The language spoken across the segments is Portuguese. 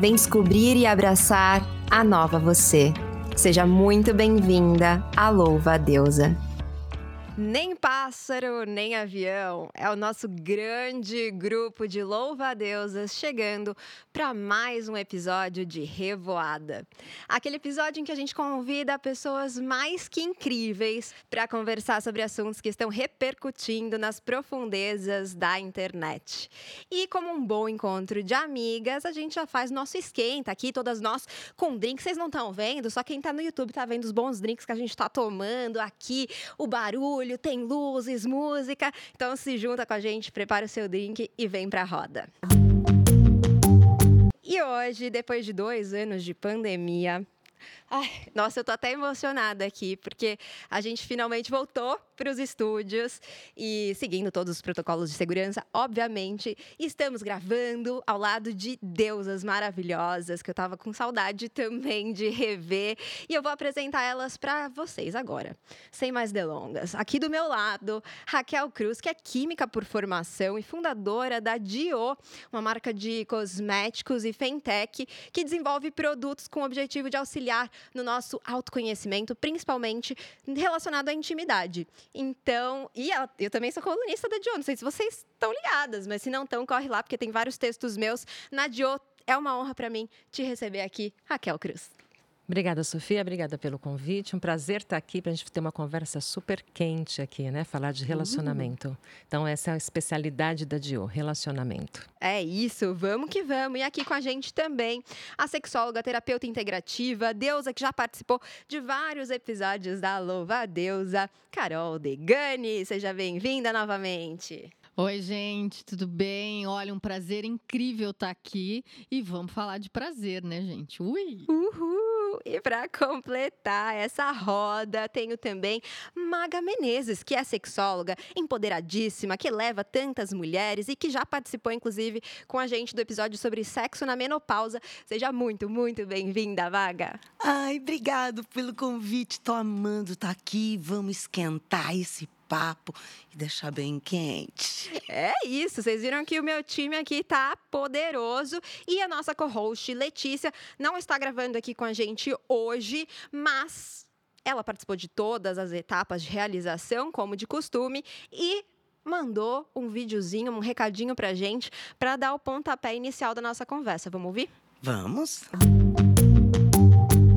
Vem descobrir e abraçar a nova você. Seja muito bem-vinda à Louva Deusa. Nem pássaro, nem avião. É o nosso grande grupo de louva-a-deusas chegando para mais um episódio de Revoada. Aquele episódio em que a gente convida pessoas mais que incríveis para conversar sobre assuntos que estão repercutindo nas profundezas da internet. E como um bom encontro de amigas, a gente já faz nosso esquenta aqui, todas nós com drinks. Vocês não estão vendo, só quem está no YouTube está vendo os bons drinks que a gente está tomando aqui, o barulho barulho, tem luzes, música. Então se junta com a gente, prepara o seu drink e vem pra roda. E hoje, depois de dois anos de pandemia, Ai, nossa, eu tô até emocionada aqui, porque a gente finalmente voltou para os estúdios e seguindo todos os protocolos de segurança, obviamente, estamos gravando ao lado de deusas maravilhosas que eu tava com saudade também de rever e eu vou apresentar elas para vocês agora. Sem mais delongas. Aqui do meu lado, Raquel Cruz, que é química por formação e fundadora da Dio, uma marca de cosméticos e fintech que desenvolve produtos com o objetivo de auxiliar no nosso autoconhecimento, principalmente relacionado à intimidade. Então, e eu também sou colunista da Dio, não sei se vocês estão ligadas, mas se não estão, corre lá, porque tem vários textos meus na Dio. É uma honra para mim te receber aqui, Raquel Cruz. Obrigada, Sofia. Obrigada pelo convite. Um prazer estar aqui para a gente ter uma conversa super quente aqui, né? Falar de relacionamento. Uhum. Então, essa é a especialidade da Dio, relacionamento. É isso, vamos que vamos. E aqui com a gente também a sexóloga, terapeuta integrativa, deusa que já participou de vários episódios da Louva a Deusa, Carol Degani. Seja bem-vinda novamente. Oi, gente, tudo bem? Olha, um prazer incrível estar aqui e vamos falar de prazer, né, gente? Ui! Uhul! E para completar essa roda, tenho também Maga Menezes, que é sexóloga empoderadíssima, que leva tantas mulheres e que já participou, inclusive, com a gente do episódio sobre sexo na menopausa. Seja muito, muito bem-vinda, Maga. Ai, obrigado pelo convite. Tô amando estar tá aqui. Vamos esquentar esse papo e deixar bem quente. É isso, vocês viram que o meu time aqui tá poderoso e a nossa co-host Letícia não está gravando aqui com a gente hoje, mas ela participou de todas as etapas de realização, como de costume, e mandou um videozinho, um recadinho pra gente para dar o pontapé inicial da nossa conversa. Vamos ouvir? Vamos.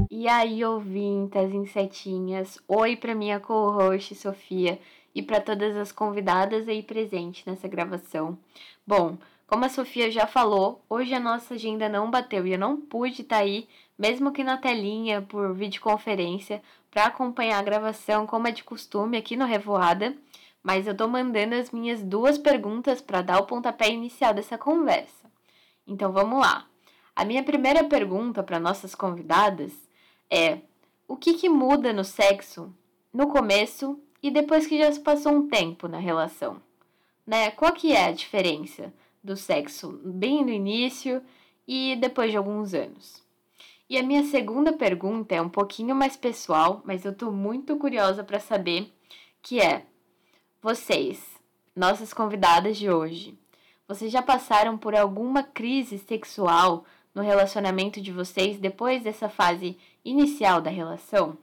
E aí, ouvintas, insetinhas, oi para minha co-host Sofia e para todas as convidadas aí presentes nessa gravação. Bom, como a Sofia já falou, hoje a nossa agenda não bateu e eu não pude estar tá aí, mesmo que na telinha, por videoconferência, para acompanhar a gravação como é de costume aqui no Revoada, mas eu tô mandando as minhas duas perguntas para dar o pontapé inicial dessa conversa. Então vamos lá. A minha primeira pergunta para nossas convidadas é: o que, que muda no sexo no começo e depois que já se passou um tempo na relação, né? Qual que é a diferença do sexo bem no início e depois de alguns anos? E a minha segunda pergunta é um pouquinho mais pessoal, mas eu tô muito curiosa para saber, que é: vocês, nossas convidadas de hoje, vocês já passaram por alguma crise sexual no relacionamento de vocês depois dessa fase inicial da relação?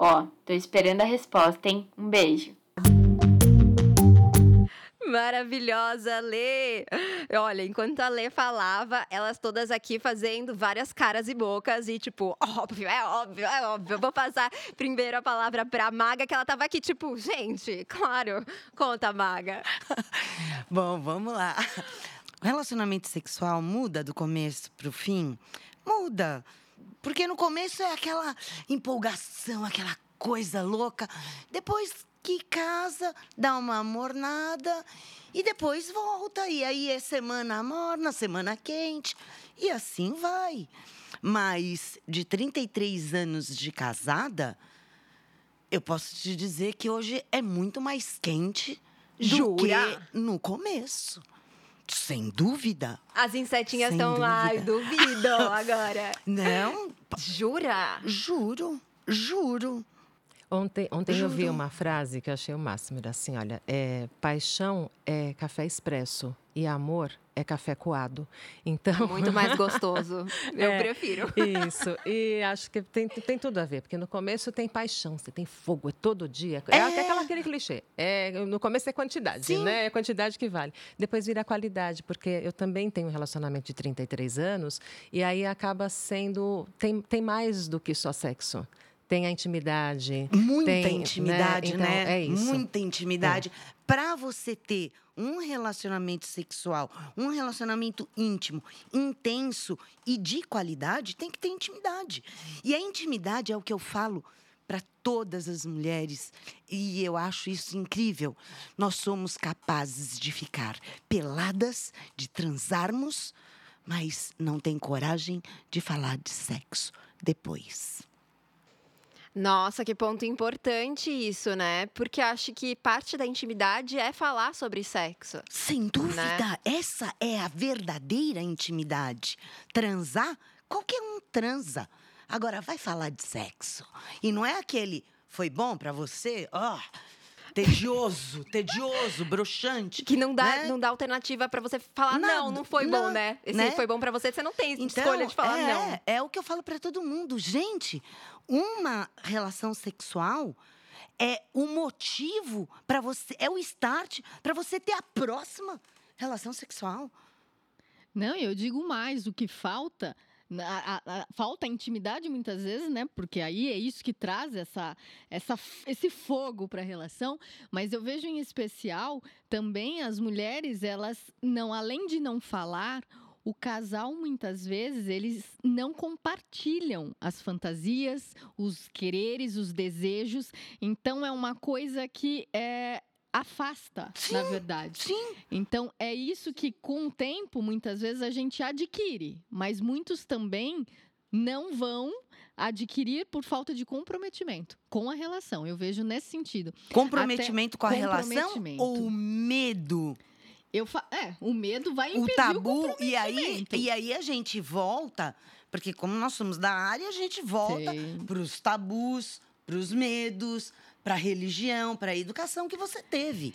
Ó, tô esperando a resposta, hein? Um beijo. Maravilhosa, Lê! Olha, enquanto a Lê falava, elas todas aqui fazendo várias caras e bocas e tipo, óbvio, é óbvio, é óbvio. Eu vou passar primeiro a palavra pra Maga, que ela tava aqui tipo, gente, claro, conta, Maga. Bom, vamos lá. O relacionamento sexual muda do começo pro fim? Muda. Porque no começo é aquela empolgação, aquela coisa louca. Depois que casa, dá uma mornada e depois volta. E aí é semana morna, semana quente. E assim vai. Mas de 33 anos de casada, eu posso te dizer que hoje é muito mais quente do Jura? que no começo. Sem dúvida. As insetinhas estão lá, duvidam agora. Não. Jura? Juro, juro. Ontem, ontem eu vi uma frase que eu achei o máximo, era assim, olha, é, paixão é café expresso e amor é café coado. Então, Muito mais gostoso. Eu É. prefiro. Isso, e acho que tem, tem tudo a ver, porque no começo tem paixão, você tem fogo, é todo dia. É, É. até aquela, aquele clichê. É, no começo é quantidade, Sim. né? É quantidade que vale. Depois vira qualidade, porque eu também tenho um relacionamento de 33 anos, e aí acaba sendo. Tem, tem mais do que só sexo. Tem a intimidade. Muita tem, né? intimidade, Então, né? é isso. Muita intimidade. Para você ter um relacionamento sexual, um relacionamento íntimo, intenso e de qualidade, tem que ter intimidade. E a intimidade é o que eu falo para todas as mulheres, e eu acho isso incrível. Nós somos capazes de ficar peladas, de transarmos, mas não tem coragem de falar de sexo depois. Nossa, que ponto importante isso, né? Porque acho que parte da intimidade é falar sobre sexo. Sem dúvida, essa é a verdadeira intimidade. Transar, qualquer um transa. Agora, vai falar de sexo. E não é aquele, foi bom pra você? Ó, tedioso, tedioso, broxante. Que não dá, Né? não dá alternativa pra você falar, não, Nada, não foi bom, não, né? Esse né? foi bom pra você, você não tem Então, escolha de falar é, não. É o que eu falo pra todo mundo. Gente, uma relação sexual é o motivo para você, é o start para você ter a próxima relação sexual. Não, eu digo mais, o que falta. na- a- a- falta intimidade muitas vezes, né? Porque aí é isso que traz essa, essa, esse fogo para a relação. Mas eu vejo em especial também as mulheres, elas não, além de não falar, o casal muitas vezes eles não compartilham as fantasias, os quereres, os desejos. Então é uma coisa que é, afasta, na Sim, verdade. Sim, Então, é isso que, com o tempo, muitas vezes a gente adquire, mas muitos também não vão adquirir por falta de comprometimento com a relação. Eu vejo nesse sentido. comprometimento com a relação comprometimento. ou medo? Eu fa... É, o medo vai o impedir tabu o e aí e aí a gente volta, porque como nós somos da área, a gente volta para os tabus, para os medos, para a religião, para a educação que você teve.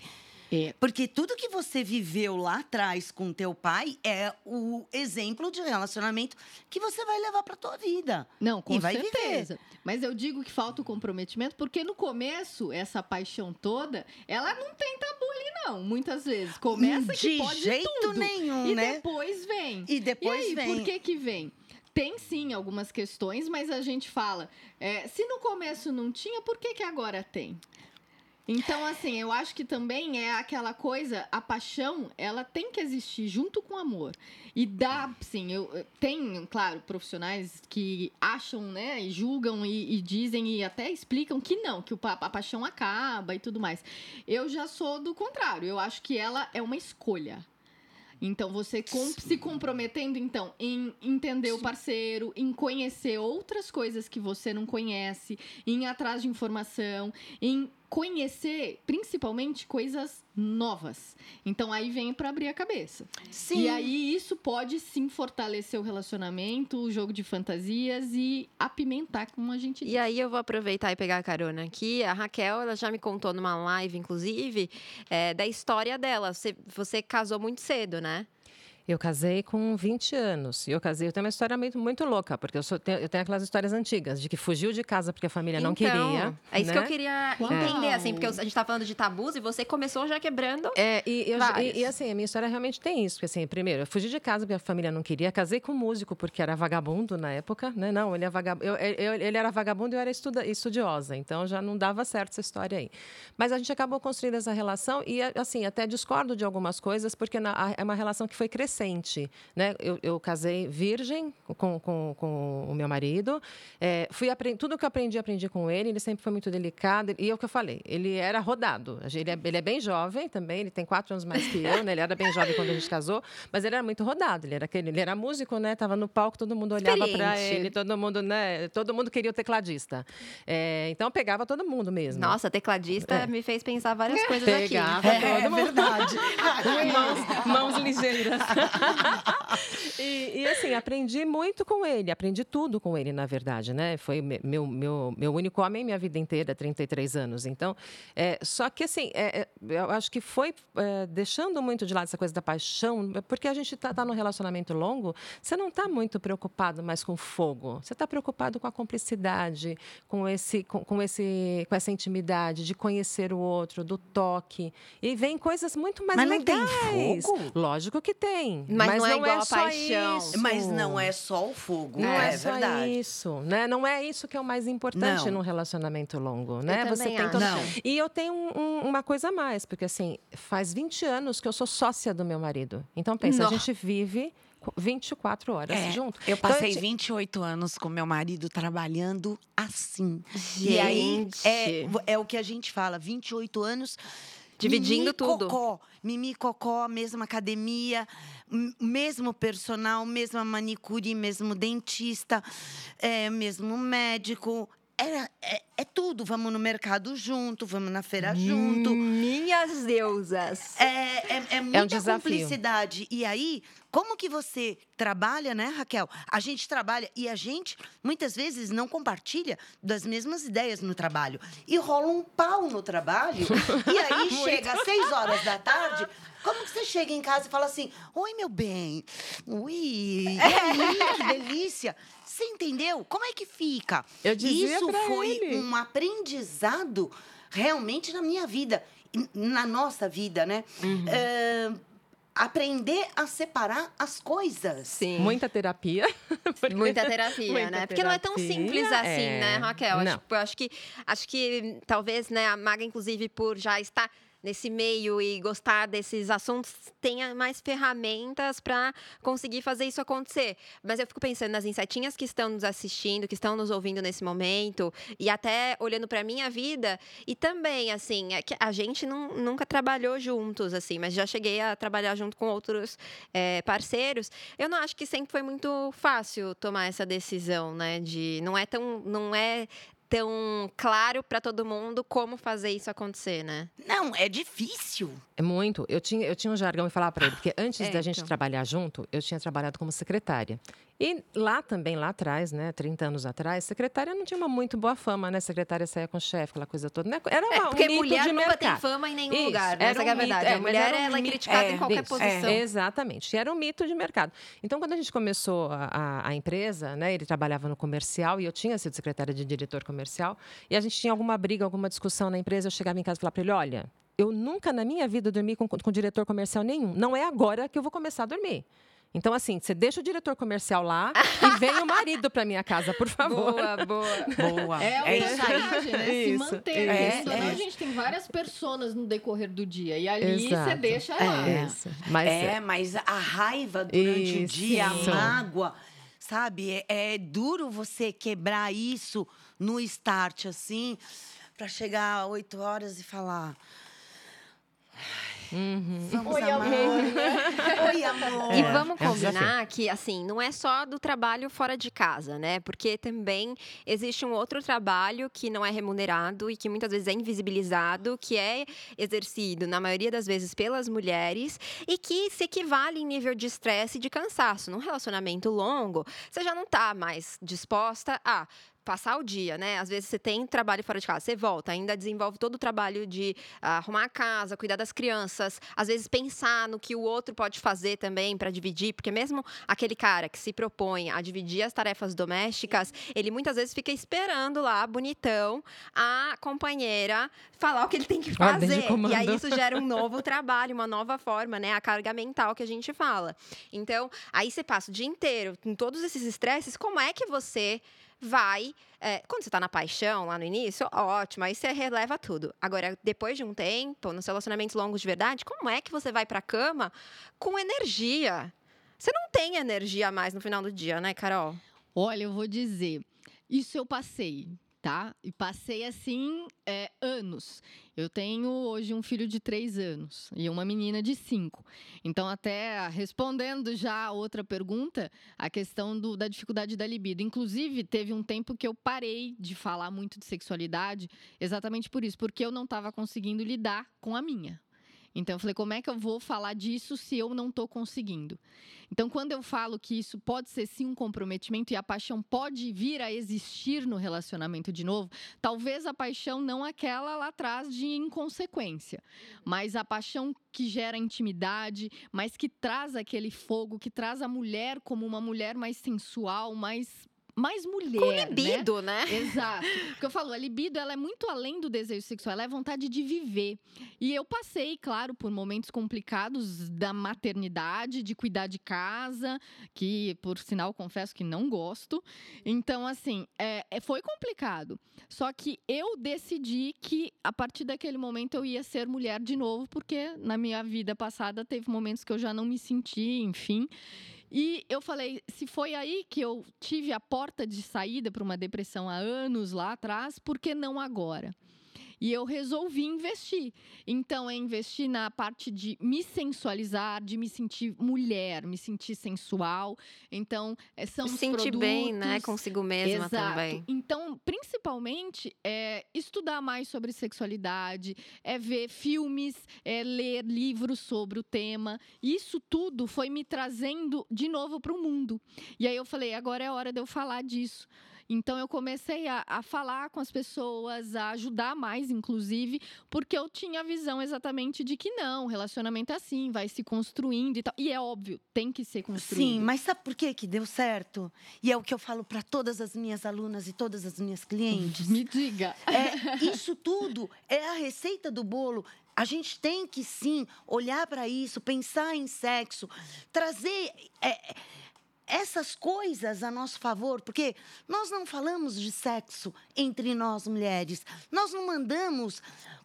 É. Porque tudo que você viveu lá atrás com teu pai é o exemplo de relacionamento que você vai levar para tua vida. Não, com E certeza. Mas eu digo que falta o comprometimento porque no começo, essa paixão toda, ela não tem tabu ali, não. Muitas vezes. Começa que de pode jeito tudo. nenhum, E né? depois vem. E depois e aí, vem. por que que vem? Tem sim algumas questões, mas a gente fala, é, se no começo não tinha, por que que agora tem? Então, assim, eu acho que também é aquela coisa, a paixão, ela tem que existir junto com o amor. E dá, sim, eu, eu- tem, claro, profissionais que acham, né, e julgam e, e dizem e até explicam que não, que o a paixão acaba e tudo mais. Eu já sou do contrário, eu acho que ela é uma escolha. Então, você com- se comprometendo, então, em entender o parceiro, em conhecer outras coisas que você não conhece, em ir atrás de informação, em conhecer, principalmente, coisas novas. Então, aí vem para abrir a cabeça. Sim. E aí, isso pode sim fortalecer o relacionamento, o jogo de fantasias e apimentar, como a gente E aí eu vou aproveitar e pegar a carona aqui. A Raquel, ela já me contou numa live, inclusive, é, da história dela. Você, você casou muito cedo, né? Eu casei com 20 anos. E eu casei, eu tenho uma história muito, muito louca, porque eu, sou, tenho, eu tenho aquelas histórias antigas, de que fugiu de casa porque a família não Então, queria. É isso né? que eu queria Uau! entender, assim, porque a gente tá falando de tabus e você começou já quebrando. É, e, eu- e- e, assim, a minha história realmente tem isso. Porque, assim, primeiro, eu fugi de casa porque a família não queria. Casei com um músico porque era vagabundo na época, né? Não, ele, é vagab... eu, eu- ele era vagabundo e eu era estuda... estudiosa. Então, já não dava certo essa história aí. Mas a gente acabou construindo essa relação e, assim, até discordo de algumas coisas porque na- a- é uma relação que foi crescente, né? Eu, eu casei virgem com, com, com o meu marido. É, fui Tudo que eu aprendi, aprendi com ele. Ele sempre foi muito delicado. E é o que eu falei, ele era rodado. Ele é, ele é bem jovem também, ele tem quatro anos mais que eu, né? Ele era bem jovem quando a gente casou, mas ele era muito rodado. Ele era, aquele, ele era músico, né? Tava no palco, todo mundo olhava para ele, todo mundo, né? Todo mundo queria o tecladista. É, então pegava todo mundo mesmo. Nossa, tecladista É. me fez pensar várias coisas Pegava aqui. todo É mundo. verdade. mãos, mãos ligeiras. e, e, assim, aprendi muito com ele, aprendi tudo com ele, na verdade, né? Foi meu, meu, meu único homem minha vida inteira, 33 anos. Então, é, só que assim, é, é, eu acho que foi é, deixando muito de lado essa coisa da paixão, porque a gente está tá num relacionamento longo, você não está muito preocupado mais com fogo, você está preocupado com a cumplicidade, com, esse, com, com, esse, com essa intimidade, de conhecer o outro, do toque. E vem coisas muito mais mas legais. Não tem fogo? Lógico que tem. Mas, mas não, é, não é, só paixão. Isso. Mas não é só o fogo, não é, é só verdade. isso, né? Não é isso que é o mais importante não. num relacionamento longo, né? Eu Você tem todo... Não. E eu tenho um, um, uma coisa a mais, porque assim, faz 20 anos que eu sou sócia do meu marido. Então pensa, Nó. a gente vive 24 horas É, junto. Eu Então, passei ti- 28 anos com meu marido trabalhando assim. E Gente. aí é, é o que a gente fala, 28 anos Dividindo mimi tudo. Cocó, mimi cocó, mesma academia, mesmo personal, mesma manicure, mesmo dentista, é, mesmo médico. Era, é, é tudo. Vamos no mercado junto, vamos na feira junto. Minhas deusas. É, é, é muita desafio. cumplicidade. E aí, como que você trabalha, né, Raquel? A gente trabalha e a gente, muitas vezes, não compartilha das mesmas ideias no trabalho. E rola um pau no trabalho. e aí, chega às seis horas da tarde, como que você chega em casa e fala assim, Oi, meu bem. Ui, e aí, que delícia. Você entendeu? Como é que fica? Eu dizia Isso pra foi ele. um aprendizado realmente na minha vida, na nossa vida, né? Uhum. É, aprender a separar as coisas. Sim. Muita terapia. porque- Muita terapia, Muita né? Porque não é tão terapia, simples assim, é. né, Raquel? Não. Eu acho que acho que talvez, né, a Maga, inclusive, por já estar nesse meio e gostar desses assuntos, tenha mais ferramentas para conseguir fazer isso acontecer. Mas eu fico pensando nas insetinhas que estão nos assistindo, que estão nos ouvindo nesse momento, e até olhando para minha vida, e também, assim, é que a gente não- nunca trabalhou juntos, assim, mas já cheguei a trabalhar junto com outros é, parceiros. Eu não acho que sempre foi muito fácil tomar essa decisão, né? De não é tão, não é tão claro para todo mundo como fazer isso acontecer, né? Não, é difícil. É muito. Eu tinha, eu tinha um jargão e falava para ele, porque antes É, da gente então. trabalhar junto, eu tinha trabalhado como secretária. E lá também, lá atrás, né, 30 anos atrás, secretária não tinha uma muito boa fama, né? Secretária saía com chefe, aquela coisa toda. né? Era É, uma, porque um mito mulher de nunca mercado. tem fama em nenhum Isso, lugar, né? era Essa um que é a verdade. é, a mulher um ela é criticada é, em qualquer isso, posição. Exatamente. E Era um mito de mercado. Então, quando a gente começou a, a- a empresa, né, ele trabalhava no comercial e eu tinha sido secretária de diretor comercial, e a gente tinha alguma briga, alguma discussão na empresa, eu chegava em casa e falava para ele: olha. Eu nunca na minha vida dormi com, com diretor comercial nenhum. Não é agora que eu vou começar a dormir. Então, assim, você deixa o diretor comercial lá e vem o marido para minha casa, por favor. Boa, boa. Boa. É, É, o isso aí. né? Se Isso, manter. é, senão é. a gente tem várias personas no decorrer do dia. E ali você Exato. deixa lá. É. Isso. Mas É, mas a raiva durante o Isso. dia, a mágoa, sabe? É, é duro você quebrar isso no start, assim, pra chegar às 8 horas e falar. Uhum. Vamos Oi, amar. Oi, amor. E É, vamos é um combinar que, assim, não é só do trabalho fora de casa, né? Porque também existe um outro trabalho que não é remunerado e que muitas vezes é invisibilizado, que é exercido, na maioria das vezes, pelas mulheres e que se equivale em nível de estresse e de cansaço. Num relacionamento longo, você já não tá mais disposta a passar o dia, né? Às vezes você tem trabalho fora de casa, você volta, ainda desenvolve todo o trabalho de ah, arrumar a casa, cuidar das crianças, às vezes pensar no que o outro pode fazer também para dividir, porque mesmo aquele cara que se propõe a dividir as tarefas domésticas, ele muitas vezes fica esperando lá, bonitão, a companheira falar o que ele tem que de fazer. comando. E aí isso gera um novo trabalho, uma nova forma, né? A carga mental que a gente fala. Então, aí você passa o dia inteiro com todos esses estresses, como é que você vai. é, quando você tá na paixão, lá no início, ótimo, aí você releva tudo. Agora, depois de um tempo, nos relacionamentos longos de verdade, como é que você vai pra cama com energia? Você não tem energia mais no final do dia, né, Carol? Olha, eu vou dizer, isso eu passei, tá? E passei assim é, anos. Eu tenho hoje um filho de três anos e uma menina de cinco. Então, até respondendo já a outra pergunta, a questão do- da dificuldade da libido. Inclusive, teve um tempo que eu parei de falar muito de sexualidade, exatamente por isso, porque eu não estava conseguindo lidar com a minha. Então eu falei, como é que eu vou falar disso se eu não estou conseguindo? Então, quando eu falo que isso pode ser sim um comprometimento e a paixão pode vir a existir no relacionamento de novo, talvez a paixão não aquela lá atrás de inconsequência, mas a paixão que gera intimidade, mas que traz aquele fogo, que traz a mulher como uma mulher mais sensual, mais mais mulher. Com né? libido, né? né? Exato. Porque eu falo, a libido ela é muito além do desejo sexual, ela é vontade de viver. E eu passei, claro, por momentos complicados da maternidade, de cuidar de casa, que, por sinal, confesso que não gosto. Então, assim, é, é foi complicado. Só que eu decidi que, a partir daquele momento, eu ia ser mulher de novo, porque na minha vida passada teve momentos que eu já não me senti, enfim. E eu falei, se foi aí que eu tive a porta de saída para uma depressão há anos lá atrás, por que não agora? E eu resolvi investir. Então, é investir na parte de me sensualizar, de me sentir mulher, me sentir sensual. Então, é, são se sentir produtos... bem, né? Consigo mesma Exato. também. Então, principalmente, é estudar mais sobre sexualidade, é ver filmes, é ler livros sobre o tema. Isso tudo foi me trazendo de novo para o mundo. E aí eu falei, agora é hora de eu falar disso. Então eu comecei a, a, falar com as pessoas, a ajudar mais, inclusive, porque eu tinha a visão exatamente de que não, relacionamento é assim, vai se construindo e tal. E é óbvio, tem que ser construído. Sim, mas sabe por que que deu certo? E é o que eu falo para todas as minhas alunas e todas as minhas clientes. Me diga. É, isso tudo é a receita do bolo. A gente tem que sim olhar para isso, pensar em sexo, trazer. É, essas coisas a nosso favor, porque nós não falamos de sexo entre nós mulheres, nós não mandamos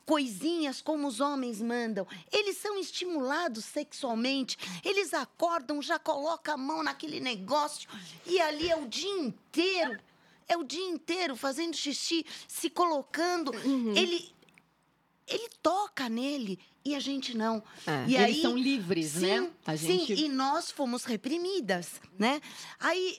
coisinhas como os homens mandam. Eles são estimulados sexualmente, eles acordam, já colocam a mão naquele negócio e ali é o dia inteiro. É o dia inteiro fazendo xixi, se colocando. Uhum. Ele, ele toca nele e a gente não. É. E Eles aí, são livres, sim, né? A gente... Sim, e nós fomos reprimidas, né? Aí,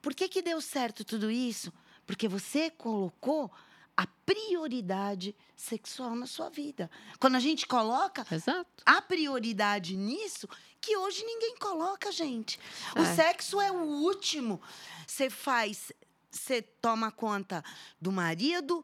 por que que deu certo tudo isso? Porque você colocou a prioridade sexual na sua vida. Quando a gente coloca Exato. a prioridade nisso, que hoje ninguém coloca, gente. O é. sexo é o último. Você faz, você toma conta do marido,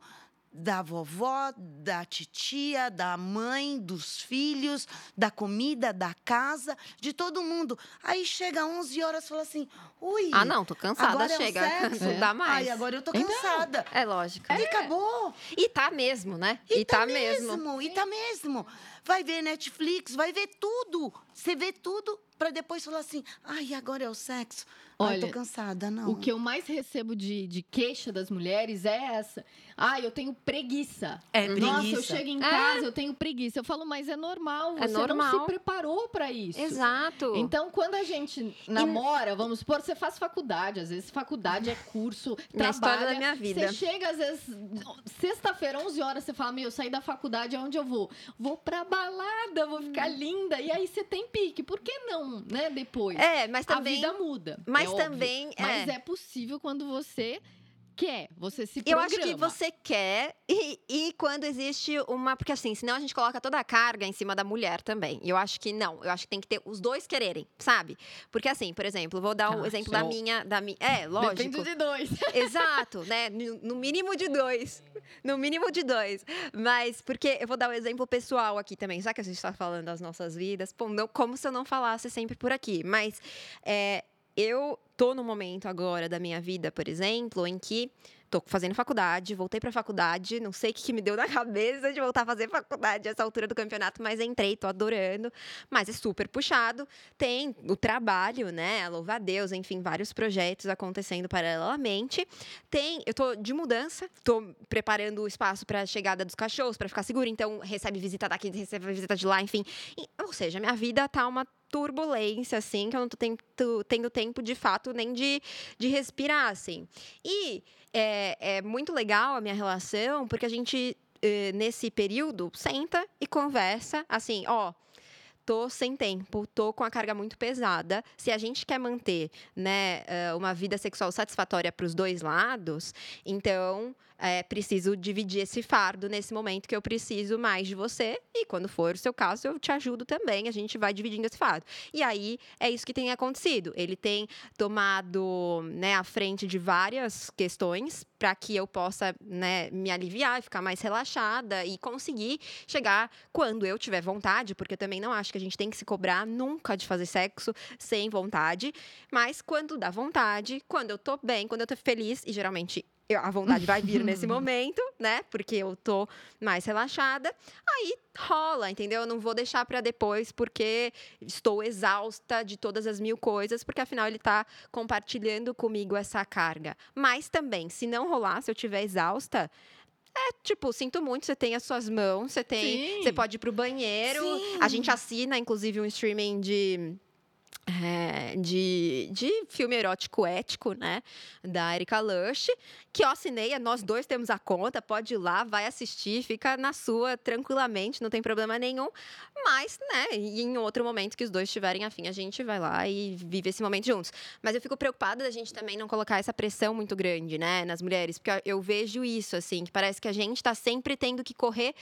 da vovó, da titia, da mãe, dos filhos, da comida, da casa, de todo mundo. Aí chega 11 horas e fala assim: ui. Ah, não, tô cansada, agora chega. É não é. dá mais. Ai, agora eu tô então, cansada. Então, é lógico. E é. acabou. E tá mesmo, né? E, e tá, tá mesmo. mesmo. E tá mesmo. Vai ver Netflix, vai ver tudo. Você vê tudo para depois falar assim: ai, agora é o sexo. Olha, Ai, tô cansada, não. O que eu mais recebo de, de queixa das mulheres é essa. Ah, eu tenho preguiça. É preguiça. Nossa, eu chego em casa, é. eu tenho preguiça. Eu falo, mas é normal. É você normal. não se preparou para isso. Exato. Então, quando a gente namora, e... vamos supor, você faz faculdade. Às vezes, faculdade é curso, minha trabalha. da minha vida. Você chega, às vezes, sexta-feira, 11 horas, você fala, meu, saí da faculdade, aonde eu vou? Vou pra balada, vou ficar linda. E aí, você tem pique. Por que não, né, depois? É, mas também... A vida muda. Mas mas é também. Óbvio. Mas é. é possível quando você quer, você se programa. Eu acho que você quer e, e, quando existe uma... Porque assim, senão a gente coloca toda a carga em cima da mulher também. E eu acho que não. Eu acho que tem que ter os dois quererem, sabe? Porque assim, por exemplo, vou dar o um ah, exemplo da minha, da minha... É, lógico. Depende de dois. Exato, né? No, mínimo de dois. No mínimo de dois. Mas, porque eu vou dar o um exemplo pessoal aqui também. Já que a gente está falando das nossas vidas, pô, não, como se eu não falasse sempre por aqui. Mas... É, eu tô no momento agora da minha vida, por exemplo, em que tô fazendo faculdade, voltei pra faculdade, não sei o que, que me deu na cabeça de voltar a fazer faculdade essa altura do campeonato, mas entrei, tô adorando. Mas é super puxado. Tem o trabalho, né? Louva a Deus, enfim, vários projetos acontecendo paralelamente. Tem, eu tô de mudança, tô preparando o espaço para a chegada dos cachorros, para ficar seguro, então recebe visita daqui, recebe visita de lá, enfim. E, ou seja, minha vida tá uma turbulência, assim, que eu não tô tendo, tendo tempo, de fato, nem de, de respirar, assim. E é, é muito legal a minha relação, porque a gente, eh, nesse período, senta e conversa, assim, ó tô sem tempo, tô com a carga muito pesada. Se a gente quer manter, né, eh, uma vida sexual satisfatória para os dois lados, então é, preciso dividir esse fardo nesse momento que eu preciso mais de você. E quando for o seu caso, eu te ajudo também. A gente vai dividindo esse fardo. E aí é isso que tem acontecido. Ele tem tomado né, a frente de várias questões para que eu possa né, me aliviar, ficar mais relaxada e conseguir chegar quando eu tiver vontade, porque eu também não acho que a gente tem que se cobrar nunca de fazer sexo sem vontade, mas quando dá vontade, quando eu tô bem, quando eu tô feliz, e geralmente eu, a vontade vai vir nesse momento, né? Porque eu tô mais relaxada. Aí rola, entendeu? Eu não vou deixar para depois porque estou exausta de todas as mil coisas, porque afinal ele tá compartilhando comigo essa carga. Mas também, se não rolar, se eu tiver exausta, é, tipo, sinto muito, você tem as suas mãos, você tem, Sim. você pode ir pro banheiro. Sim. A gente assina inclusive um streaming de é, de, de filme erótico ético, né? Da Erika Lush, que eu assinei, nós dois temos a conta, pode ir lá, vai assistir, fica na sua tranquilamente, não tem problema nenhum. Mas, né, em outro momento que os dois estiverem afim, a gente vai lá e vive esse momento juntos. Mas eu fico preocupada da gente também não colocar essa pressão muito grande, né, nas mulheres, porque eu vejo isso, assim, que parece que a gente tá sempre tendo que correr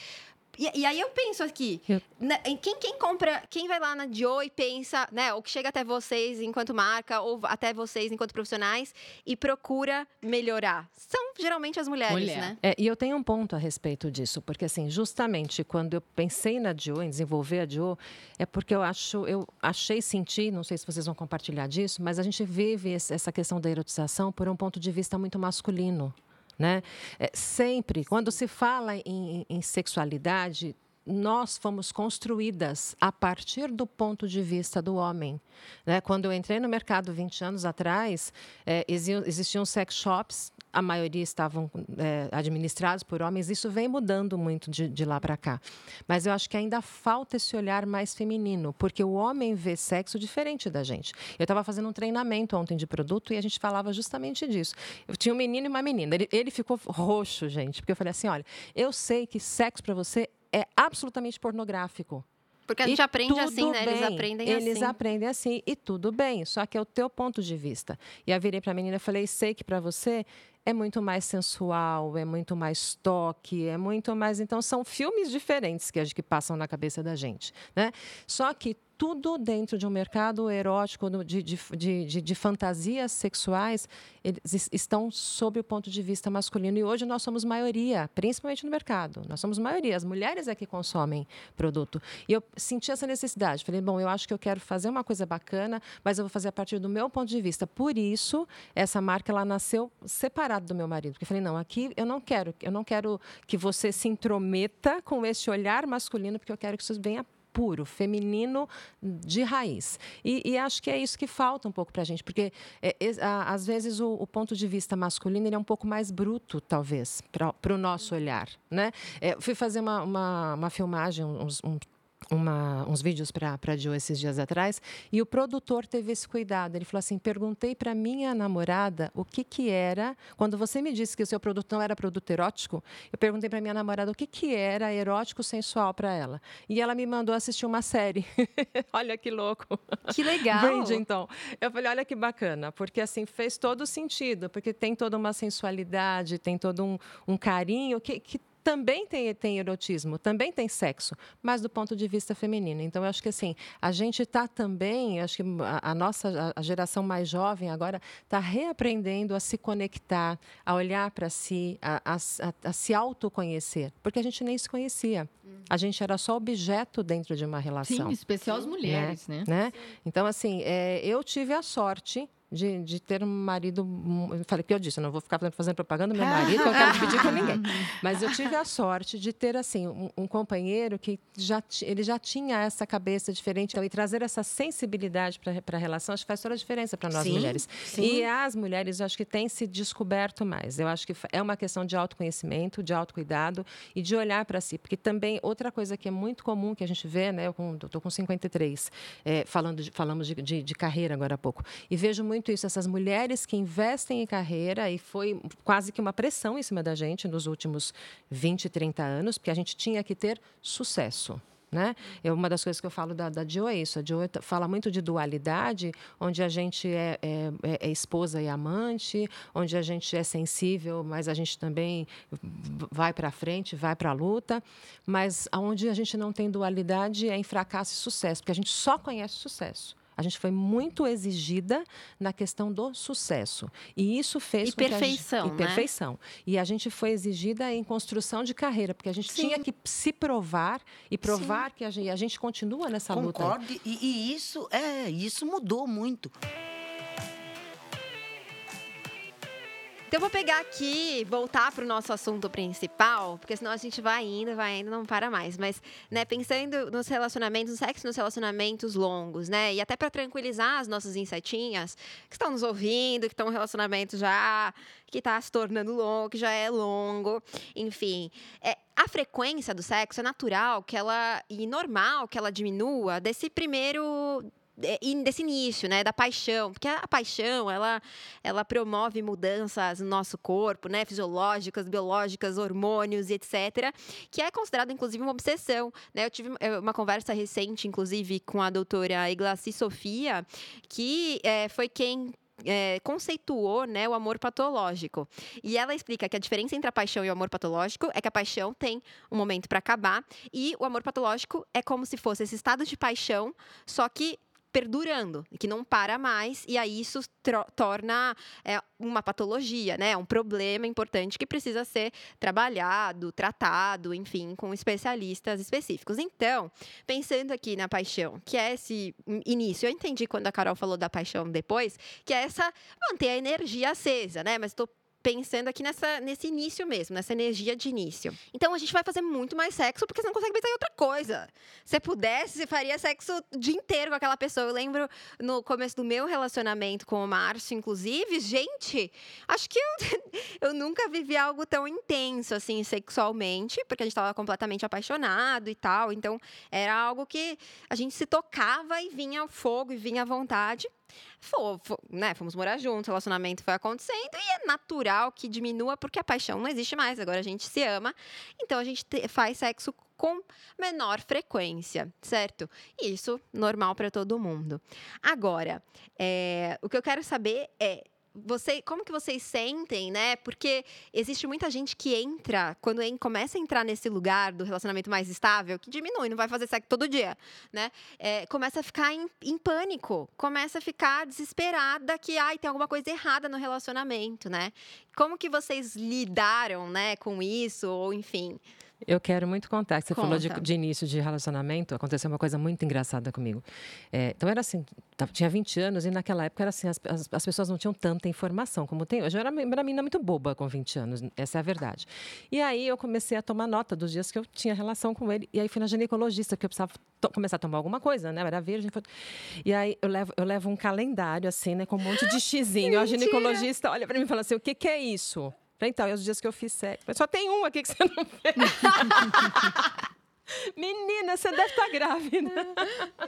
e, e, aí eu penso aqui, né, quem, quem compra, quem vai lá na Joe e pensa, né, ou que chega até vocês enquanto marca, ou até vocês enquanto profissionais, e procura melhorar? São geralmente as mulheres, Mulher. né? É, e eu tenho um ponto a respeito disso, porque assim, justamente quando eu pensei na Joe, em desenvolver a Joe, é porque eu acho, eu achei sentir, não sei se vocês vão compartilhar disso, mas a gente vive essa questão da erotização por um ponto de vista muito masculino. Né? É, sempre, quando se fala em, em, sexualidade, nós fomos construídas a partir do ponto de vista do homem. Né? Quando eu entrei no mercado 20 anos atrás, é, existiam sex shops, a maioria estavam é, administrados por homens, isso vem mudando muito de, de lá para cá. Mas eu acho que ainda falta esse olhar mais feminino, porque o homem vê sexo diferente da gente. Eu estava fazendo um treinamento ontem de produto e a gente falava justamente disso. Eu tinha um menino e uma menina. Ele, ele ficou roxo, gente, porque eu falei assim: olha, eu sei que sexo para você é absolutamente pornográfico. Porque a gente E aprende assim, né? bem. Eles aprendem Eles assim. aprendem assim e tudo bem, só que é o teu ponto de vista. E eu virei para a menina e falei: sei que para você é muito mais sensual, é muito mais toque, é muito mais. Então, são filmes diferentes que, que passam na cabeça da gente. Né? Só que tudo dentro de um mercado erótico, de, de, de, de, fantasias sexuais, eles estão sob o ponto de vista masculino. E hoje nós somos maioria, principalmente no mercado. Nós somos maioria. As mulheres é que consomem produto. E eu senti essa necessidade. Falei, bom, eu acho que eu quero fazer uma coisa bacana, mas eu vou fazer a partir do meu ponto de vista. Por isso, essa marca ela nasceu separada do meu marido. Porque eu falei, não, aqui eu não quero, eu não quero que você se intrometa com esse olhar masculino, porque eu quero que isso venha puro, feminino de raiz. E, e, acho que é isso que falta um pouco para a gente, porque é, é, às vezes o, o, ponto de vista masculino ele é um pouco mais bruto, talvez, para o nosso olhar. Né? É, fui fazer uma, uma, uma filmagem, uns, um, uma, uns vídeos para a Joe esses dias atrás e o produtor teve esse cuidado. Ele falou assim: perguntei para minha namorada o que, que era. Quando você me disse que o seu produto não era produto erótico, eu perguntei para minha namorada o que, que era erótico sensual para ela. E ela me mandou assistir uma série. olha que louco. Que legal. Brand, então. Eu falei: olha que bacana, porque assim fez todo sentido, porque tem toda uma sensualidade, tem todo um, um carinho que, que também tem, tem erotismo, também tem sexo, mas do ponto de vista feminino. Então, eu acho que assim, a gente está também, acho que a, a nossa a geração mais jovem agora está reaprendendo a se conectar, a olhar para si, a, a, a, se autoconhecer, porque a gente nem se conhecia. A gente era só objeto dentro de uma relação. Sim, especial as mulheres, né? né? Então, assim, é, eu tive a sorte de, de, ter um marido. Falei que eu disse, eu não vou ficar fazendo propaganda do meu marido, que eu quero dividir com ninguém. Mas eu tive a sorte de ter assim um, um companheiro que já ele já tinha essa cabeça diferente então, e trazer essa sensibilidade para a relação, acho que faz toda a diferença para nós sim, mulheres. Sim. E as mulheres, eu acho que têm se descoberto mais. Eu acho que é uma questão de autoconhecimento, de autocuidado e de olhar para si, porque também outra coisa que é muito comum que a gente vê, né? Eu estou com 53, é, falando de, falamos de, de, de carreira agora há pouco e vejo muito muito isso, essas mulheres que investem em carreira, e foi quase que uma pressão em cima da gente nos últimos 20, 30 anos, porque a gente tinha que ter sucesso. Né? Eu, uma das coisas que eu falo da, da Jo é isso. A Jo fala muito de dualidade, onde a gente é, é, é, é esposa e amante, onde a gente é sensível, mas a gente também vai para frente, vai para a luta. Mas onde a gente não tem dualidade é em fracasso e sucesso, porque a gente só conhece sucesso. A gente foi muito exigida na questão do sucesso. E isso fez e com perfeição, que a gente, né? E perfeição. E a gente foi exigida em construção de carreira, porque a gente Sim. tinha que se provar e provar Sim. que a gente, a gente continua nessa Concordo, luta. E, e isso é, isso mudou muito. Então, eu vou pegar aqui voltar para o nosso assunto principal, porque senão a gente vai indo, vai indo, não para mais. Mas, né, pensando nos relacionamentos, no sexo nos relacionamentos longos, né? E até para tranquilizar as nossas insetinhas que estão nos ouvindo, que estão em um relacionamento já que está se tornando longo, que já é longo, enfim. É, a frequência do sexo é natural que ela e normal que ela diminua desse primeiro desse início, né, da paixão, porque a paixão, ela, ela promove mudanças no nosso corpo, né, fisiológicas, biológicas, hormônios e etc, que é considerada, inclusive, uma obsessão, né, eu tive uma conversa recente, inclusive, com a doutora Iglaci Sofia, que é, foi quem é, conceituou né, o amor patológico. E ela explica que a diferença entre a paixão e o amor patológico é que a paixão tem um momento para acabar e o amor patológico é como se fosse esse estado de paixão, só que perdurando, que não para mais, e aí isso torna é, uma patologia, né? Um problema importante que precisa ser trabalhado, tratado, enfim, com especialistas específicos. Então, pensando aqui na paixão, que é esse início, eu entendi quando a Carol falou da paixão depois, que é essa manter a energia acesa, né? Mas estou pensando aqui nessa, nesse início mesmo, nessa energia de início. Então a gente vai fazer muito mais sexo porque você não consegue pensar em outra coisa. Se pudesse, você faria sexo o dia inteiro com aquela pessoa. Eu lembro no começo do meu relacionamento com o Márcio, inclusive, gente, acho que eu, eu nunca vivi algo tão intenso assim sexualmente, porque a gente estava completamente apaixonado e tal. Então era algo que a gente se tocava e vinha o fogo e vinha a vontade. Né, fomos morar juntos, o relacionamento foi acontecendo e é natural que diminua porque a paixão não existe mais, agora a gente se ama, então a gente te, faz sexo com menor frequência, certo? Isso normal para todo mundo. Agora, é, o que eu quero saber é você, como que vocês sentem, né? Porque existe muita gente que entra, quando começa a entrar nesse lugar do relacionamento mais estável, que diminui, não vai fazer sexo todo dia, né? É, começa a ficar em, em, pânico, começa a ficar desesperada que, ai, tem alguma coisa errada no relacionamento, né? Como que vocês lidaram, né, com isso, ou enfim... Eu quero muito contar. Você Conta. falou de, de, início de relacionamento, aconteceu uma coisa muito engraçada comigo. É, então, era assim, tinha 20 anos e naquela época era assim, as, as, as, pessoas não tinham tanta informação como tem hoje. Eu era uma menina muito boba com 20 anos, essa é a verdade. E aí eu comecei a tomar nota dos dias que eu tinha relação com ele. E aí fui na ginecologista, porque eu precisava começar a tomar alguma coisa, né? Eu era virgem. E aí eu levo, eu levo um calendário, assim, né? Com um monte de xizinho. a ginecologista olha para mim e fala assim, o que, que é isso? Então, e os dias que eu fiz sexo. Mas só tem um aqui que você não fez. Menina, você deve estar tá grávida.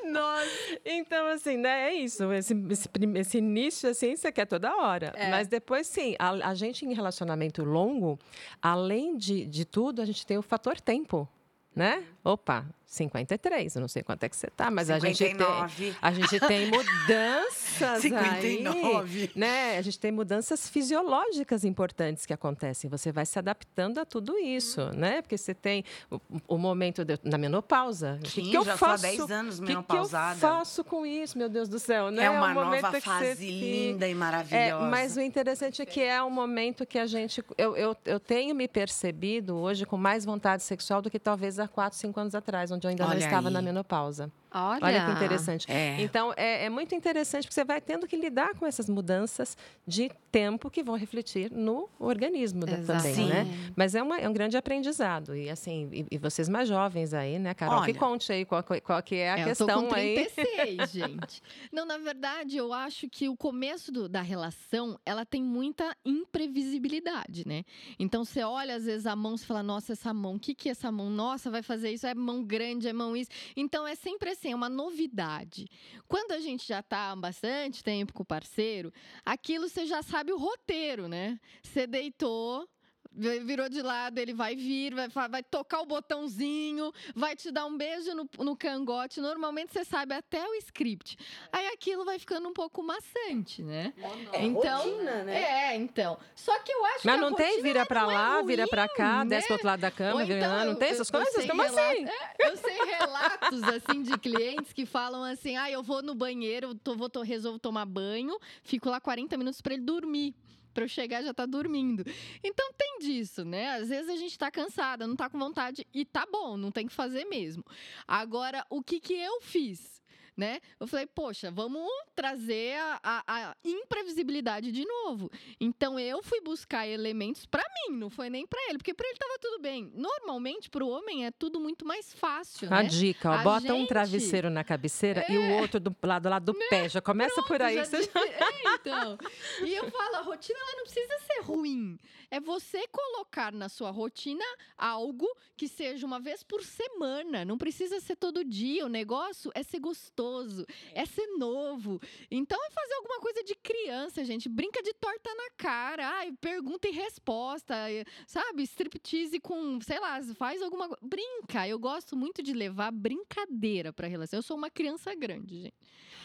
Nossa. Então, assim, né? É isso. Esse, esse, esse início, assim, você quer toda hora. É. Mas depois, sim, a, a, gente em relacionamento longo, além de, de tudo, a gente tem o fator tempo, né? Opa, 53, eu não sei quanto é que você tá, mas 59. a gente tem a gente tem mudanças 59. aí, né? A gente tem mudanças fisiológicas importantes que acontecem. Você vai se adaptando a tudo isso, hum. né? Porque você tem o, o momento de, na menopausa. Sim, que, que eu já faço? há 10 anos menopausada. Que, que eu faço com isso, meu Deus do céu, né? É uma é um nova fase linda e maravilhosa. É, mas o interessante é que é um momento que a gente eu, eu, eu tenho me percebido hoje com mais vontade sexual do que talvez há 4, 5 anos atrás, onde eu ainda Olha não estava aí. na menopausa. Olha, Olha que interessante. É. Então, é, é, muito interessante porque você vai tendo que lidar com essas mudanças de tempo que vão refletir no organismo também, Sim. né? Mas é, uma, é um grande aprendizado. E assim, e, e, vocês mais jovens aí, né, Carol? Olha, que conte aí qual, qual que é a questão eu tô com 36, aí. gente. Não, na verdade, eu acho que o começo do, da relação, ela tem muita imprevisibilidade, né? Então, você olha, às vezes, a mão, e fala, nossa, essa mão, o que, que é essa mão? Nossa, vai fazer isso, é mão grande, é mão isso. Então, é sempre assim, é uma novidade. Quando a gente já está há bastante tempo com o parceiro, aquilo você já sabe o roteiro, né? Você deitou, virou de lado, ele vai vir, vai, vai tocar o botãozinho, vai te dar um beijo no, no cangote. Normalmente você sabe até o script. Aí aquilo vai ficando um pouco maçante, né? É então, rotina, né? É, então. Só que eu acho Mas que. não a tem vira pra não é lá, vira ruim, pra cá, né? desce pro outro lado da cama, Ou vira então, lá. Não tem eu- essas eu coisas? Como relato- assim? É, eu sei relatos assim de clientes que falam assim: ah, eu vou no banheiro, tô, vou, tô, resolvo tomar banho, fico lá 40 minutos para ele dormir. Pra eu chegar já tá dormindo. Então tem disso, né? Às vezes a gente tá cansada, não tá com vontade e tá bom, não tem que fazer mesmo. Agora, o que que eu fiz? Né? Eu falei, poxa, vamos trazer a, a- a imprevisibilidade de novo. Então eu fui buscar elementos pra mim, não foi nem pra ele, porque pra ele tava tudo bem. Normalmente pro homem é tudo muito mais fácil, A né? dica, ó, A bota um gente- travesseiro na cabeceira e o outro do lado lá do pé. Já começa por aí. Já você É, então. E eu falo, a rotina ela não precisa ser ruim. É você colocar na sua rotina algo que seja uma vez por semana. Não precisa ser todo dia. O negócio é ser gostoso, é ser novo. Então é fazer alguma coisa de criança, gente. Brinca de torta na cara. Ai, pergunta e resposta. eh, Sabe? Striptease com, sei lá, faz alguma coisa. Brinca. Eu gosto muito de levar brincadeira pra relação. Eu sou uma criança grande, gente.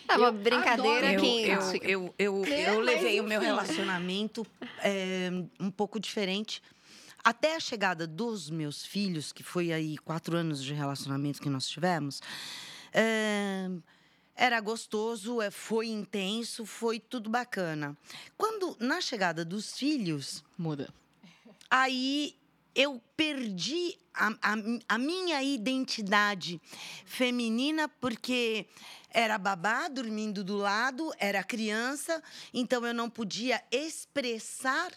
É uma Eu brincadeira que. Eu, eu, eu, eu, É, eu mas levei o meu relacionamento é, um pouco diferente. Até a chegada dos meus filhos, que foi aí quatro anos de relacionamento que nós tivemos, é, era gostoso, é, foi intenso, foi tudo bacana. Quando, na chegada dos filhos, Muda. aí eu perdi a, a, a minha identidade feminina porque era babá dormindo do lado, era criança, então eu não podia expressar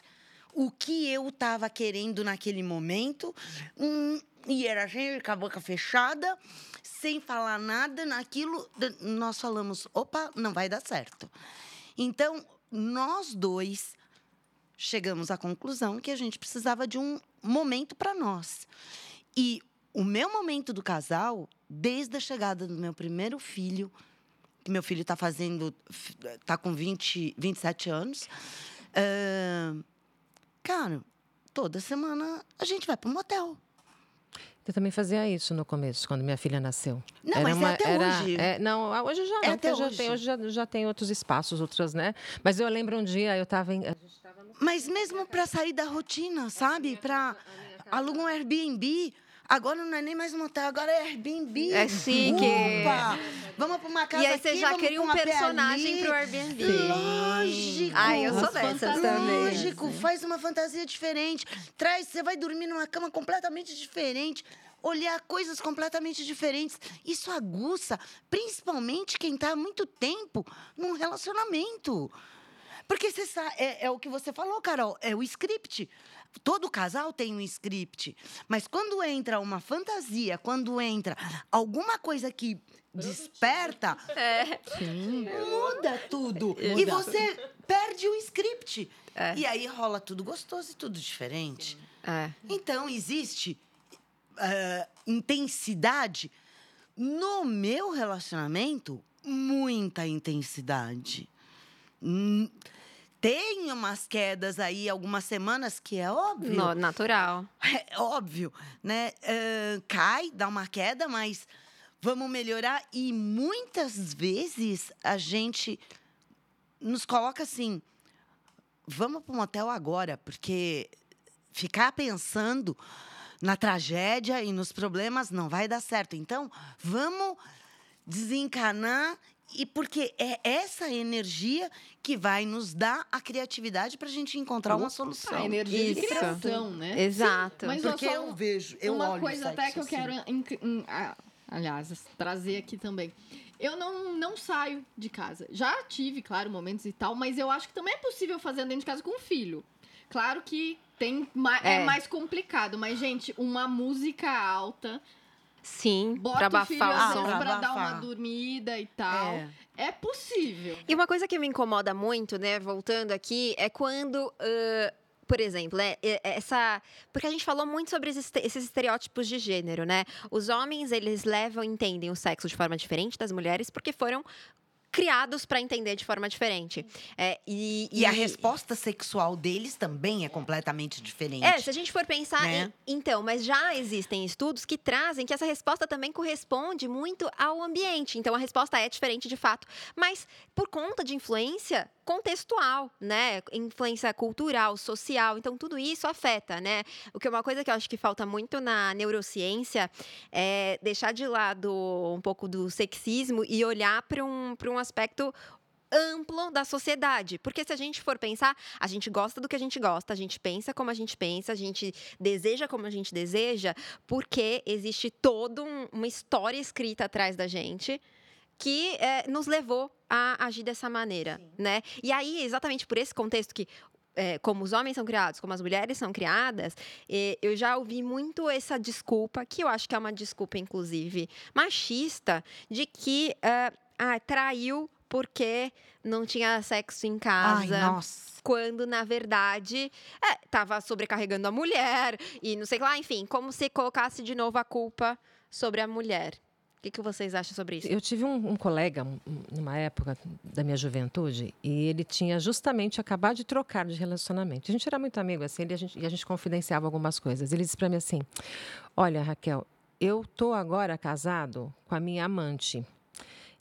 o que eu estava querendo naquele momento. Hum, e era gente com a boca fechada, sem falar nada naquilo. Nós falamos: opa, não vai dar certo. Então, nós dois chegamos à conclusão que a gente precisava de um momento para nós. E o meu momento do casal, desde a chegada do meu primeiro filho, que meu filho está fazendo, está com 20, 27 anos, ah, cara, toda semana a gente vai para um motel. Eu também fazia isso no começo, quando minha filha nasceu. Não, mas é até hoje. é, não, hoje já não, É até porque já hoje. tem, hoje já, já tem outros espaços, outras, né? Mas eu lembro um dia, eu estava em. a gente tava no- Mas mesmo para sair da rotina, sabe? Para alugar um Airbnb. Agora não é nem mais um motel, agora é Airbnb. É chique. Opa! Vamos para uma casa E aí você aqui, já pra um personagem ali. pro Airbnb. Lógico. Ai, eu sou As dessas também. Lógico, faz uma fantasia diferente. Traz, você vai dormir numa cama completamente diferente. Olhar coisas completamente diferentes. Isso aguça, principalmente quem está há muito tempo num relacionamento. Porque você sabe, é, é o que você falou, Carol, é o script. Todo casal tem um script. Mas quando entra uma fantasia, quando entra alguma coisa que desperta, muda tudo. E você perde o script. É. E aí rola tudo gostoso e tudo diferente. É. Então, existe ah, intensidade. No meu relacionamento, muita intensidade. Hum, Tem umas quedas aí, algumas semanas, que é óbvio. No- natural. É óbvio, né? Ah, cai, dá uma queda, mas vamos melhorar. E muitas vezes a gente nos coloca assim: vamos para um motel agora, porque ficar pensando na tragédia e nos problemas não vai dar certo. Então, vamos desencanar. E porque é essa energia que vai nos dar a criatividade para a gente encontrar uma solução. A energia de Isso. criação, né? Exato. Mas Porque só eu um- vejo, eu uma olho coisa até que eu quero, assim. ah, aliás, trazer aqui também. Eu não, não saio de casa. Já tive, claro, momentos e tal, mas eu acho que também é possível fazer dentro de casa com um filho. Claro que tem é. É. mais complicado, mas gente, uma música alta, Sim, bota pra o filho abafar o som. Pra dar uma abafar. dormida e tal. É. É, possível. E uma coisa que me incomoda muito, né, voltando aqui, é quando. ãh, por exemplo, é, é- essa. Porque a gente falou muito sobre esses estereótipos de gênero, né? Os homens, eles levam, entendem o sexo de forma diferente das mulheres, porque foram criados para entender de forma diferente. É, e, e, e, a resposta sexual deles também é completamente diferente. É, se a gente for pensar né? em, então, mas já existem estudos que trazem que essa resposta também corresponde muito ao ambiente. Então a resposta é diferente de fato, mas por conta de influência contextual, né? Influência cultural, social. Então, tudo isso afeta, né? O que é uma coisa que eu acho que falta muito na neurociência é deixar de lado um pouco do sexismo e olhar para um, um aspecto amplo da sociedade. Porque se a gente for pensar, a gente gosta do que a gente gosta, a gente pensa como a gente pensa, a gente deseja como a gente deseja, porque existe toda um, uma história escrita atrás da gente que é, nos levou a agir dessa maneira, Sim. né? E aí, exatamente por esse contexto que é, como os homens são criados, como as mulheres são criadas, eu já ouvi muito essa desculpa, que eu acho que é uma desculpa, inclusive, machista, de que uh, ah, traiu porque não tinha sexo em casa. Ai, nossa. Quando, na verdade, estava é, sobrecarregando a mulher e não sei lá, enfim, como se colocasse de novo a culpa sobre a mulher que, que vocês acham sobre isso? Eu tive um, um colega, numa época da minha juventude, e ele tinha justamente acabado de trocar de relacionamento. A gente era muito amigo, assim, e a gente, e a gente confidenciava algumas coisas. Ele disse para mim assim: Olha, Raquel, eu tô agora casado com a minha amante.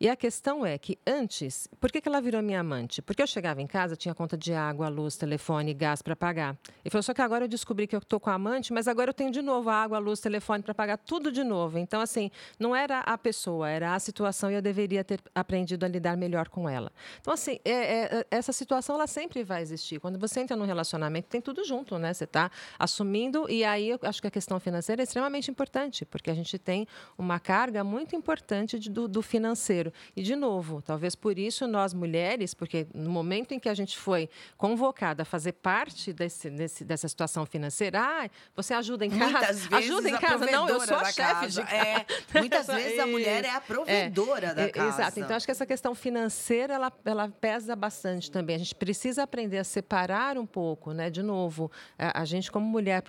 E a questão é que antes, por que, que ela virou minha amante? Porque eu chegava em casa, tinha conta de água, luz, telefone, gás para pagar. E falou, só que agora eu descobri que eu estou com a amante, mas agora eu tenho de novo a água, luz, telefone para pagar tudo de novo. Então, assim, não era a pessoa, era a situação e eu deveria ter aprendido a lidar melhor com ela. Então, assim, é, é, essa situação ela sempre vai existir. Quando você entra num relacionamento, tem tudo junto, né? Você está assumindo, e aí eu acho que a questão financeira é extremamente importante, porque a gente tem uma carga muito importante de, do, do financeiro. E, de novo, talvez por isso nós mulheres, porque no momento em que a gente foi convocada a fazer parte desse, desse dessa situação financeira, ah, você ajuda em casa? Muitas vezes ajuda em casa? Não, eu sou a chefe de casa. É, muitas vezes a mulher é a provedora é, da casa. Exato. Então, acho que essa questão financeira, ela, ela pesa bastante também. A gente precisa aprender a separar um pouco, né? De novo, a, a gente como mulher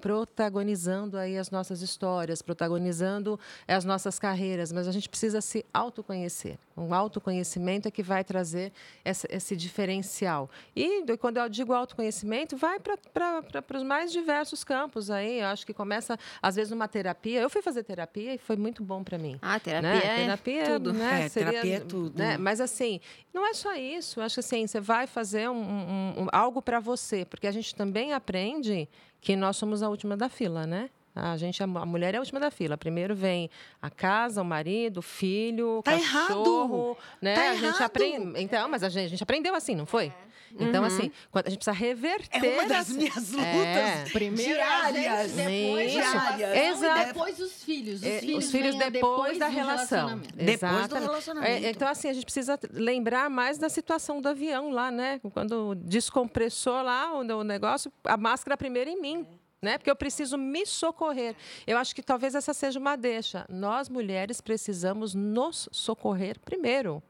protagonizando aí as nossas histórias, protagonizando as nossas carreiras, mas a gente precisa se autoconhecer. Um autoconhecimento é que vai trazer essa, esse diferencial. E quando eu digo autoconhecimento, vai para os mais diversos campos aí. Eu acho que começa, às vezes, numa terapia. Eu fui fazer terapia e foi muito bom para mim. Ah, terapia né? é terapia, tudo. Né? É, Seria, terapia é tudo. Né? Mas, assim, não é só isso. Eu acho que, assim, você vai fazer um, um, um, algo para você. Porque a gente também aprende que nós somos a última da fila, né? A gente, a mulher é a última da fila. Primeiro vem a casa, o marido, o filho, o tá cachorro, errado. né? Tá a gente errado. aprende. Então, mas a gente, a gente aprendeu assim, não foi? É. Então, uhum. assim, quando a gente precisa reverter. É uma das minhas lutas é. Primeiro diárias. Depois, diárias. Exato. depois os filhos. Os é, filhos, os filhos depois, depois da relação. Depois do relacionamento. É, então, assim, a gente precisa lembrar mais da situação do avião lá, né? Quando descompressou lá o, o negócio, a máscara primeiro em mim. Né? Porque eu preciso me socorrer. Eu acho que talvez essa seja uma deixa. Nós mulheres precisamos nos socorrer primeiro.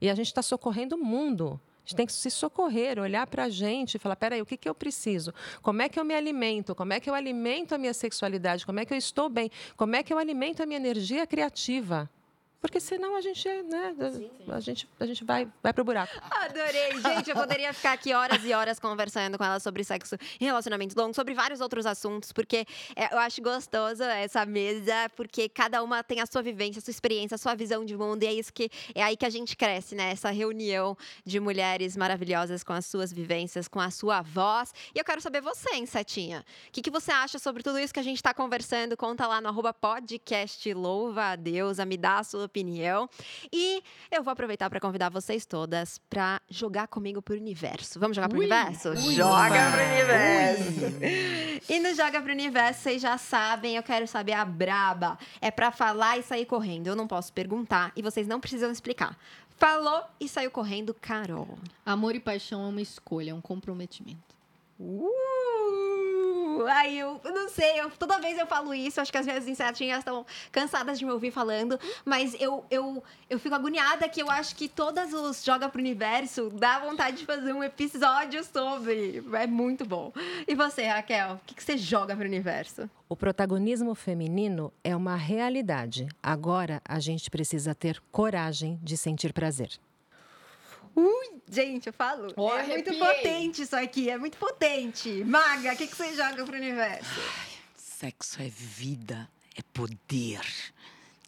E a gente está socorrendo o mundo. A gente tem que se socorrer, olhar para a gente e falar: peraí, o que, que eu preciso? Como é que eu me alimento? Como é que eu alimento a minha sexualidade? Como é que eu estou bem? Como é que eu alimento a minha energia criativa? Porque senão a gente, né, sim, sim. a gente, a gente vai, vai pro buraco. Adorei, gente. Eu poderia ficar aqui horas e horas conversando com ela sobre sexo e relacionamento longo, sobre vários outros assuntos, porque é, eu acho gostoso essa mesa, porque cada uma tem a sua vivência, a sua experiência, a sua visão de mundo, e é isso que é aí que a gente cresce, né? Essa reunião de mulheres maravilhosas com as suas vivências, com a sua voz. E eu quero saber você, Insetinha. O que, que você acha sobre tudo isso que a gente está conversando? Conta lá no arroba podcast Louva a Deus, me dá a sua opinião. E eu vou aproveitar para convidar vocês todas para jogar comigo pro universo. Vamos jogar pro ui, universo? Ui, Joga pro universo! Ui. E no Joga pro Universo, vocês já sabem, eu quero saber a braba. É para falar e sair correndo. Eu não posso perguntar e vocês não precisam explicar. Falou e saiu correndo, Carol. Amor e paixão é uma escolha, é um comprometimento. Uh! Uh, ai, eu não sei, eu, toda vez eu falo isso, acho que as minhas insetinhas estão cansadas de me ouvir falando, mas eu, eu, eu fico agoniada que eu acho que todas os Joga pro Universo dá vontade de fazer um episódio sobre. É muito bom. E você, Raquel, o que, que você joga pro universo? O protagonismo feminino é uma realidade. Agora a gente precisa ter coragem de sentir prazer. Ui, gente, eu falo. Oh, é muito arrepiei. potente isso aqui, é muito potente. Maga, o que, que você joga pro universo? Sexo é vida, é poder.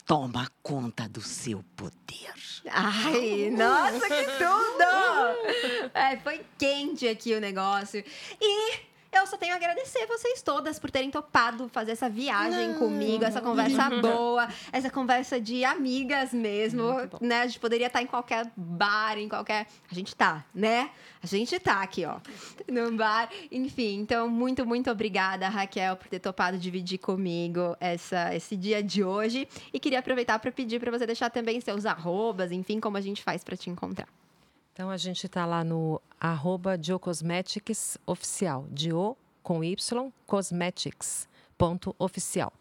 Toma conta do seu poder. Ai, nossa, que tudo! É, foi quente aqui o negócio. E eu só tenho a agradecer vocês todas por terem topado fazer essa viagem comigo, essa conversa boa, essa conversa de amigas mesmo, né? A gente poderia estar em qualquer bar, em qualquer. A gente tá, né? A gente tá aqui, ó, no bar. Enfim, então, muito, muito obrigada, Raquel, por ter topado dividir comigo essa, esse dia de hoje. E queria aproveitar para pedir para você deixar também seus arrobas, enfim, como a gente faz para te encontrar. Então a gente está lá no arroba Dio Cosmetics oficial. Dio com Y, Cosmetics, ponto oficial.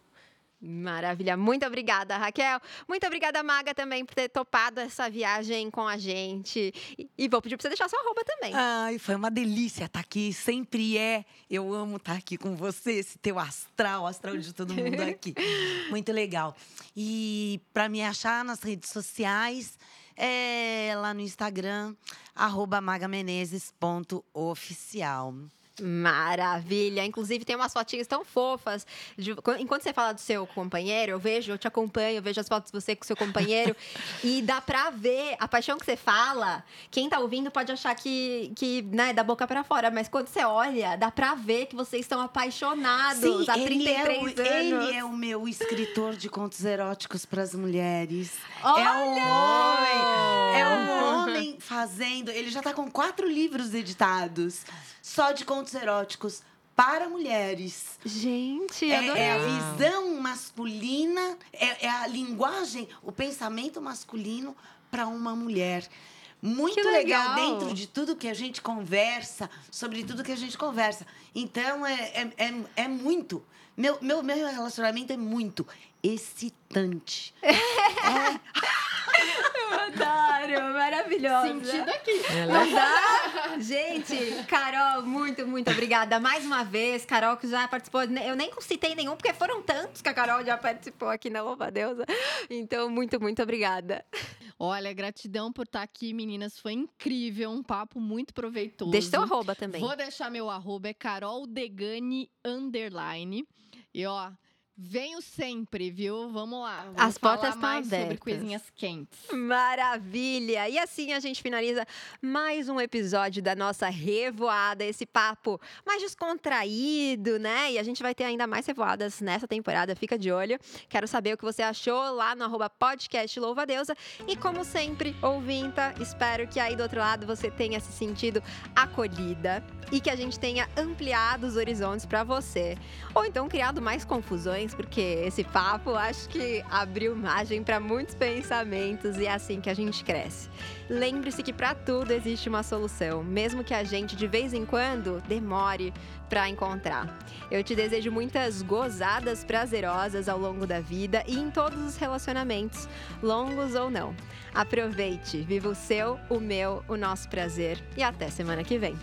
Maravilha, muito obrigada, Raquel. Muito obrigada, Maga, também por ter topado essa viagem com a gente. E, vou pedir para você deixar sua arroba também. Ai, foi uma delícia estar aqui. Sempre é. Eu amo estar aqui com você, esse teu astral, astral de todo mundo aqui. Muito legal. E para me achar nas redes sociais, é lá no Instagram, arroba magamenezes.oficial. Maravilha. Inclusive, tem umas fotinhas tão fofas. de- enquanto você fala do seu companheiro, eu vejo, eu te acompanho, eu vejo as fotos de você com seu companheiro. e dá pra ver a paixão que você fala. Quem tá ouvindo pode achar que, que né, da boca pra fora, mas quando você olha, dá pra ver que vocês estão apaixonados há 33 ele é, o, anos. ele é o meu escritor de contos eróticos para as mulheres. É Olha! um homem. É um homem fazendo. Ele já tá com quatro livros editados só de contos eróticos para mulheres. Gente, É, adorei. é a visão masculina, é, é a linguagem, o pensamento masculino para uma mulher. Muito legal. legal. dentro de tudo que a gente conversa, sobre tudo que a gente conversa. Então, é, é, é, é muito. Meu, meu, meu relacionamento é muito excitante. Adoro, maravilhosa. Sentido aqui. Não dá? Gente, Carol, muito, muito obrigada mais uma vez. Carol que já participou, eu nem citei nenhum, porque foram tantos que a Carol já participou aqui na Louva Deusa. Então, muito, muito obrigada. Olha, gratidão por estar aqui, meninas. Foi incrível, um papo muito proveitoso. Deixa seu arroba também. Vou deixar meu arroba, é Carol Degani Underline. E ó, venho sempre, viu? Vamos lá. Vamos As portas estão mais sobre abertas. coisinhas quentes. Maravilha! E assim a gente finaliza mais um episódio da nossa Revoada, esse papo mais descontraído, né? E a gente vai ter ainda mais revoadas nessa temporada, fica de olho. Quero saber o que você achou lá no arroba podcast Louva Deusa. E como sempre, ouvinta, espero que aí do outro lado você tenha se sentido acolhida e que a gente tenha ampliado os horizontes para você. Ou então criado mais confusões, porque esse papo acho que abriu margem para muitos pensamentos e é assim que a gente cresce. Lembre-se que para tudo existe uma solução, mesmo que a gente de vez em quando demore para encontrar. Eu te desejo muitas gozadas prazerosas ao longo da vida e em todos os relacionamentos, longos ou não. Aproveite, viva o seu, o meu, o nosso prazer e até semana que vem.